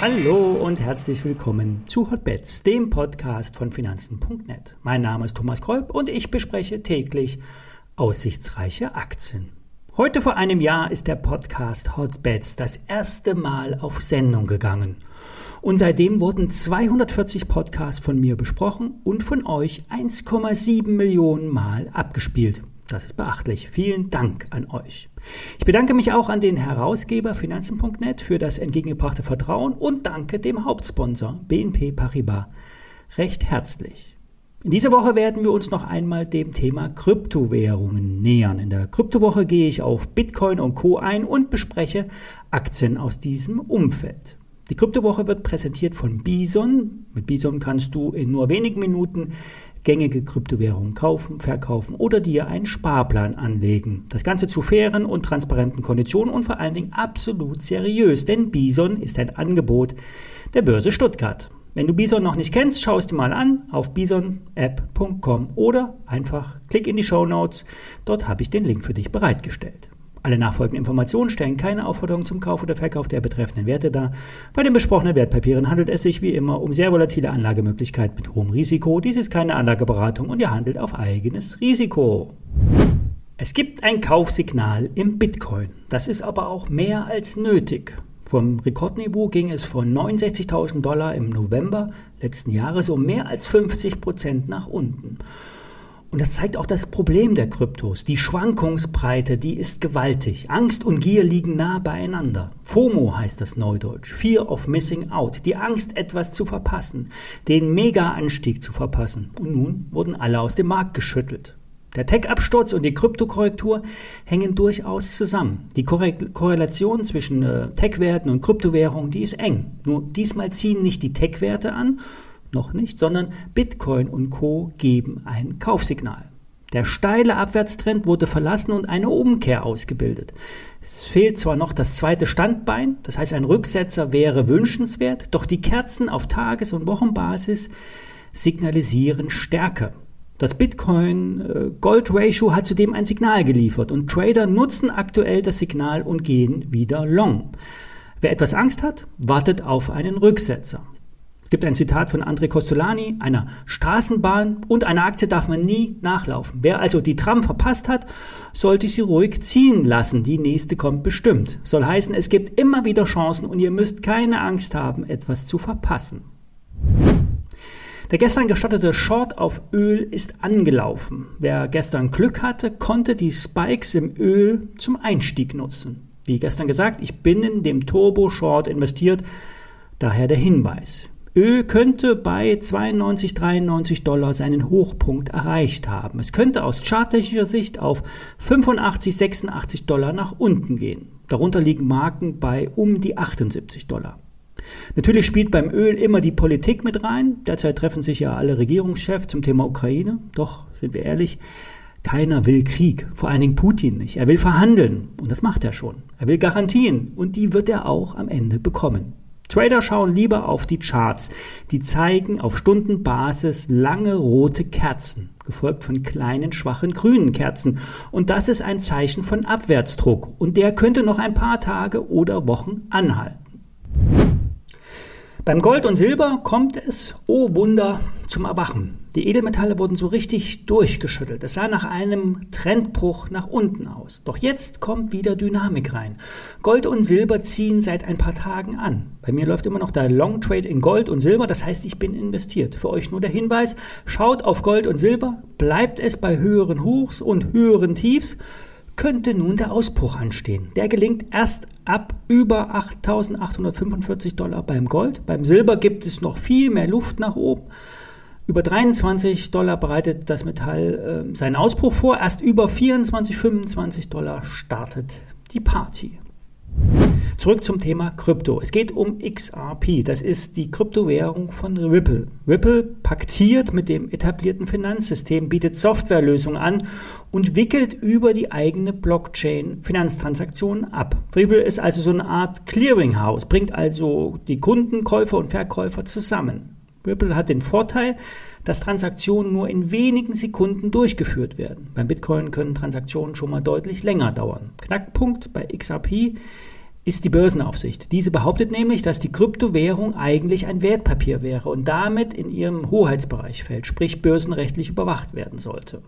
Hallo und herzlich willkommen zu Hotbets, dem Podcast von Finanzen.net. Mein Name ist Thomas Kolb und ich bespreche täglich aussichtsreiche Aktien. Heute vor einem Jahr ist der Podcast Hotbets das erste Mal auf Sendung gegangen. Und seitdem wurden 240 Podcasts von mir besprochen und von euch 1,7 Millionen Mal abgespielt. Das ist beachtlich. Vielen Dank an euch. Ich bedanke mich auch an den Herausgeber Finanzen.net für das entgegengebrachte Vertrauen und danke dem Hauptsponsor BNP Paribas recht herzlich. In dieser Woche werden wir uns noch einmal dem Thema Kryptowährungen nähern. In der Kryptowoche gehe ich auf Bitcoin und Co ein und bespreche Aktien aus diesem Umfeld. Die Kryptowoche wird präsentiert von Bison. Mit Bison kannst du in nur wenigen Minuten gängige Kryptowährungen kaufen, verkaufen oder dir einen Sparplan anlegen. Das Ganze zu fairen und transparenten Konditionen und vor allen Dingen absolut seriös, denn Bison ist ein Angebot der Börse Stuttgart. Wenn du Bison noch nicht kennst, schau es dir mal an auf bisonapp.com oder einfach klick in die Show Notes. Dort habe ich den Link für dich bereitgestellt. Alle nachfolgenden Informationen stellen keine Aufforderung zum Kauf oder Verkauf der betreffenden Werte dar. Bei den besprochenen Wertpapieren handelt es sich wie immer um sehr volatile Anlagemöglichkeiten mit hohem Risiko. Dies ist keine Anlageberatung und ihr handelt auf eigenes Risiko. Es gibt ein Kaufsignal im Bitcoin. Das ist aber auch mehr als nötig. Vom Rekordniveau ging es von 69.000 Dollar im November letzten Jahres um mehr als 50 Prozent nach unten. Und das zeigt auch das Problem der Kryptos. Die Schwankungsbreite, die ist gewaltig. Angst und Gier liegen nah beieinander. FOMO heißt das Neudeutsch. Fear of Missing Out. Die Angst, etwas zu verpassen. Den Mega-Anstieg zu verpassen. Und nun wurden alle aus dem Markt geschüttelt. Der Tech-Absturz und die Kryptokorrektur hängen durchaus zusammen. Die Korrelation zwischen äh, Tech-Werten und Kryptowährungen, die ist eng. Nur diesmal ziehen nicht die Tech-Werte an, noch nicht, sondern Bitcoin und Co geben ein Kaufsignal. Der steile Abwärtstrend wurde verlassen und eine Umkehr ausgebildet. Es fehlt zwar noch das zweite Standbein, das heißt ein Rücksetzer wäre wünschenswert, doch die Kerzen auf Tages- und Wochenbasis signalisieren Stärke. Das Bitcoin-Gold-Ratio hat zudem ein Signal geliefert und Trader nutzen aktuell das Signal und gehen wieder long. Wer etwas Angst hat, wartet auf einen Rücksetzer. Es gibt ein Zitat von André Costolani, einer Straßenbahn und einer Aktie darf man nie nachlaufen. Wer also die Tram verpasst hat, sollte sie ruhig ziehen lassen. Die nächste kommt bestimmt. Soll heißen, es gibt immer wieder Chancen und ihr müsst keine Angst haben, etwas zu verpassen. Der gestern gestattete Short auf Öl ist angelaufen. Wer gestern Glück hatte, konnte die Spikes im Öl zum Einstieg nutzen. Wie gestern gesagt, ich bin in dem Turbo Short investiert, daher der Hinweis. Öl könnte bei 92, 93 Dollar seinen Hochpunkt erreicht haben. Es könnte aus chartischer Sicht auf 85, 86 Dollar nach unten gehen. Darunter liegen Marken bei um die 78 Dollar. Natürlich spielt beim Öl immer die Politik mit rein. Derzeit treffen sich ja alle Regierungschefs zum Thema Ukraine. Doch, sind wir ehrlich, keiner will Krieg, vor allen Dingen Putin nicht. Er will verhandeln und das macht er schon. Er will Garantien und die wird er auch am Ende bekommen. Trader schauen lieber auf die Charts. Die zeigen auf Stundenbasis lange rote Kerzen, gefolgt von kleinen schwachen grünen Kerzen. Und das ist ein Zeichen von Abwärtsdruck. Und der könnte noch ein paar Tage oder Wochen anhalten. Beim Gold und Silber kommt es, oh Wunder, zum Erwachen. Die Edelmetalle wurden so richtig durchgeschüttelt. Es sah nach einem Trendbruch nach unten aus. Doch jetzt kommt wieder Dynamik rein. Gold und Silber ziehen seit ein paar Tagen an. Bei mir läuft immer noch der Long Trade in Gold und Silber, das heißt, ich bin investiert. Für euch nur der Hinweis, schaut auf Gold und Silber, bleibt es bei höheren Hochs und höheren Tiefs könnte nun der Ausbruch anstehen. Der gelingt erst ab über 8.845 Dollar beim Gold. Beim Silber gibt es noch viel mehr Luft nach oben. Über 23 Dollar bereitet das Metall äh, seinen Ausbruch vor. Erst über 24, 25 Dollar startet die Party. Zurück zum Thema Krypto. Es geht um XRP. Das ist die Kryptowährung von Ripple. Ripple paktiert mit dem etablierten Finanzsystem, bietet Softwarelösungen an und wickelt über die eigene Blockchain Finanztransaktionen ab. Ripple ist also so eine Art Clearinghouse, bringt also die Kunden, Käufer und Verkäufer zusammen. Ripple hat den Vorteil, dass Transaktionen nur in wenigen Sekunden durchgeführt werden. Beim Bitcoin können Transaktionen schon mal deutlich länger dauern. Knackpunkt bei XRP ist die Börsenaufsicht. Diese behauptet nämlich, dass die Kryptowährung eigentlich ein Wertpapier wäre und damit in ihrem Hoheitsbereich fällt, sprich börsenrechtlich überwacht werden sollte.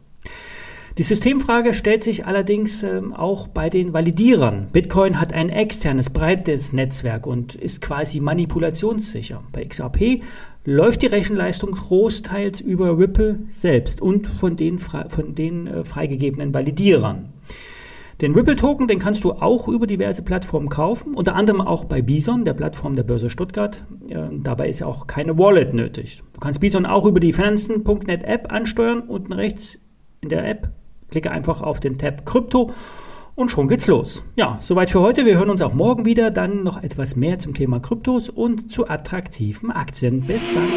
Die Systemfrage stellt sich allerdings äh, auch bei den Validierern. Bitcoin hat ein externes, breites Netzwerk und ist quasi manipulationssicher. Bei XRP läuft die Rechenleistung großteils über Ripple selbst und von den, von den äh, freigegebenen Validierern. Den Ripple-Token, den kannst du auch über diverse Plattformen kaufen, unter anderem auch bei Bison, der Plattform der Börse Stuttgart. Äh, dabei ist auch keine Wallet nötig. Du kannst Bison auch über die Finanzen.net App ansteuern. Unten rechts in der App klicke einfach auf den Tab Krypto und schon geht's los. Ja, soweit für heute. Wir hören uns auch morgen wieder. Dann noch etwas mehr zum Thema Kryptos und zu attraktiven Aktien. Bis dann.